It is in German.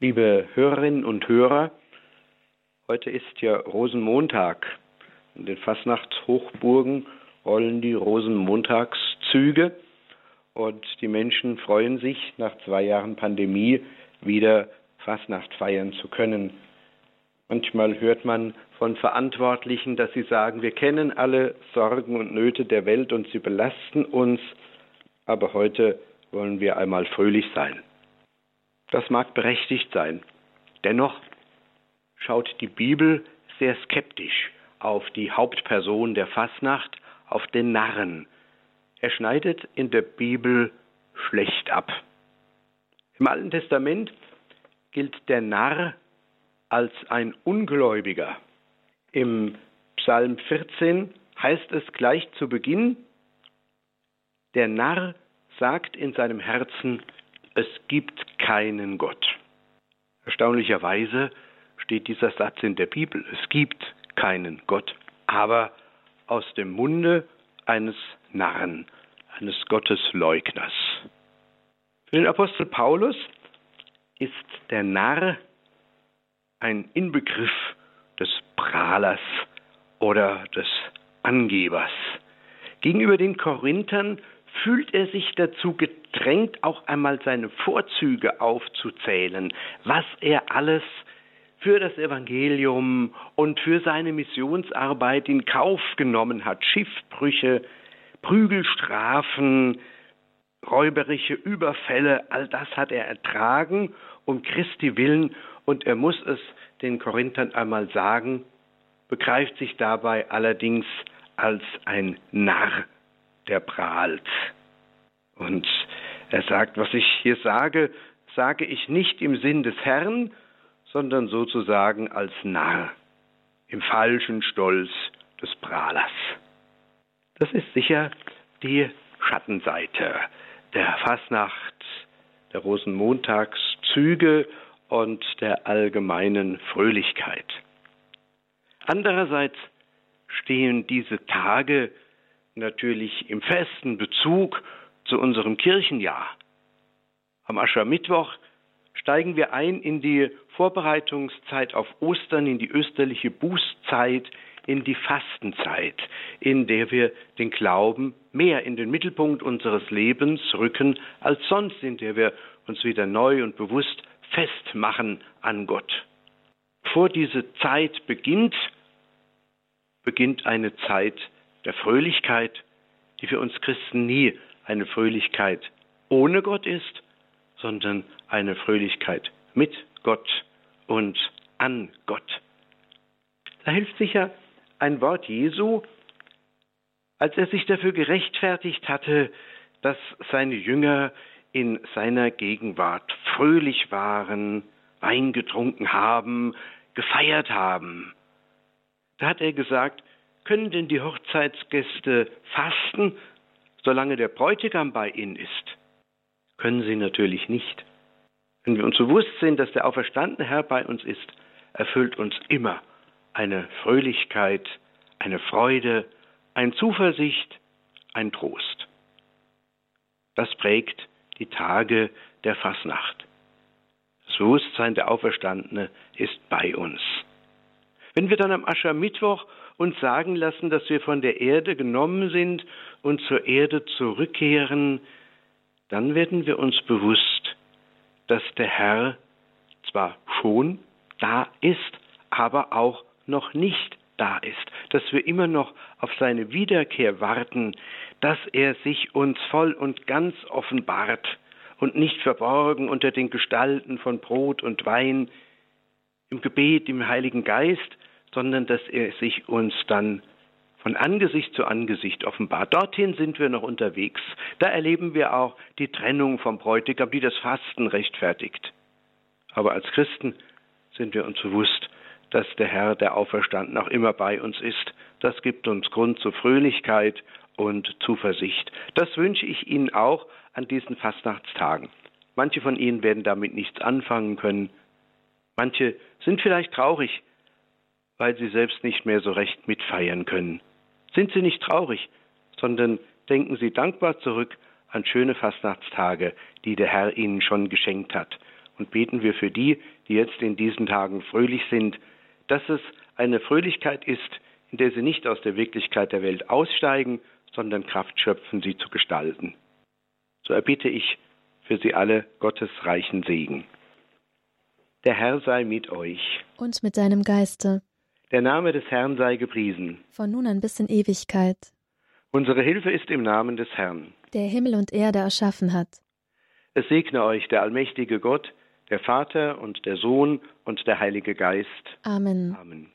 Liebe Hörerinnen und Hörer, heute ist ja Rosenmontag. In den Fastnachtshochburgen rollen die Rosenmontagszüge und die Menschen freuen sich, nach zwei Jahren Pandemie wieder Fastnacht feiern zu können. Manchmal hört man von Verantwortlichen, dass sie sagen, wir kennen alle Sorgen und Nöte der Welt und sie belasten uns, aber heute wollen wir einmal fröhlich sein. Das mag berechtigt sein. Dennoch schaut die Bibel sehr skeptisch auf die Hauptperson der Fasnacht, auf den Narren. Er schneidet in der Bibel schlecht ab. Im Alten Testament gilt der Narr als ein Ungläubiger. Im Psalm 14 heißt es gleich zu Beginn, der Narr sagt in seinem Herzen, es gibt keinen Gott. Erstaunlicherweise steht dieser Satz in der Bibel, es gibt keinen Gott, aber aus dem Munde eines Narren, eines Gottesleugners. Für den Apostel Paulus ist der Narr ein Inbegriff des Prahlers oder des Angebers. Gegenüber den Korinthern fühlt er sich dazu gedrängt, auch einmal seine Vorzüge aufzuzählen, was er alles für das Evangelium und für seine Missionsarbeit in Kauf genommen hat. Schiffbrüche, Prügelstrafen, räuberische Überfälle, all das hat er ertragen um Christi willen und er muss es den Korinthern einmal sagen, begreift sich dabei allerdings als ein Narr, der prahlt. Und er sagt, was ich hier sage, sage ich nicht im Sinn des Herrn, sondern sozusagen als Narr, im falschen Stolz des Prahlers. Das ist sicher die Schattenseite der Fasnacht, der Rosenmontagszüge und der allgemeinen Fröhlichkeit. Andererseits stehen diese Tage natürlich im festen Bezug zu unserem Kirchenjahr. Am Aschermittwoch steigen wir ein in die Vorbereitungszeit auf Ostern, in die österliche Bußzeit, in die Fastenzeit, in der wir den Glauben mehr in den Mittelpunkt unseres Lebens rücken als sonst, in der wir uns wieder neu und bewusst festmachen an Gott. Vor diese Zeit beginnt, beginnt eine Zeit der Fröhlichkeit, die für uns Christen nie eine Fröhlichkeit ohne Gott ist, sondern eine Fröhlichkeit mit Gott und an Gott. Da hilft sicher ein Wort Jesu, als er sich dafür gerechtfertigt hatte, dass seine Jünger in seiner Gegenwart fröhlich waren, Wein getrunken haben, gefeiert haben. Da hat er gesagt, können denn die Hochzeitsgäste fasten, solange der Bräutigam bei ihnen ist? Können sie natürlich nicht. Wenn wir uns bewusst sind, dass der auferstandene Herr bei uns ist, erfüllt uns immer eine Fröhlichkeit, eine Freude, eine Zuversicht, ein Trost. Das prägt die Tage der Fasnacht. Das Bewusstsein der Auferstandene ist bei uns. Wenn wir dann am Aschermittwoch uns sagen lassen, dass wir von der Erde genommen sind und zur Erde zurückkehren, dann werden wir uns bewusst, dass der Herr zwar schon da ist, aber auch noch nicht da ist, dass wir immer noch auf seine Wiederkehr warten, dass er sich uns voll und ganz offenbart und nicht verborgen unter den Gestalten von Brot und Wein, im Gebet, im Heiligen Geist, sondern dass er sich uns dann von Angesicht zu Angesicht offenbart. Dorthin sind wir noch unterwegs. Da erleben wir auch die Trennung vom Bräutigam, die das Fasten rechtfertigt. Aber als Christen sind wir uns bewusst, dass der Herr, der Auferstanden, auch immer bei uns ist. Das gibt uns Grund zur Fröhlichkeit und Zuversicht. Das wünsche ich Ihnen auch an diesen Fastnachtstagen. Manche von Ihnen werden damit nichts anfangen können. Manche sind vielleicht traurig, weil sie selbst nicht mehr so recht mitfeiern können. Sind Sie nicht traurig, sondern denken Sie dankbar zurück an schöne Fastnachtstage, die der Herr Ihnen schon geschenkt hat und beten wir für die, die jetzt in diesen Tagen fröhlich sind, dass es eine Fröhlichkeit ist, in der sie nicht aus der Wirklichkeit der Welt aussteigen, sondern Kraft schöpfen, sie zu gestalten. So erbitte ich für sie alle Gottes reichen Segen. Der Herr sei mit euch. Und mit deinem Geiste. Der Name des Herrn sei gepriesen. Von nun an bis in Ewigkeit. Unsere Hilfe ist im Namen des Herrn. Der Himmel und Erde erschaffen hat. Es segne euch der allmächtige Gott, der Vater und der Sohn und der Heilige Geist. Amen. Amen.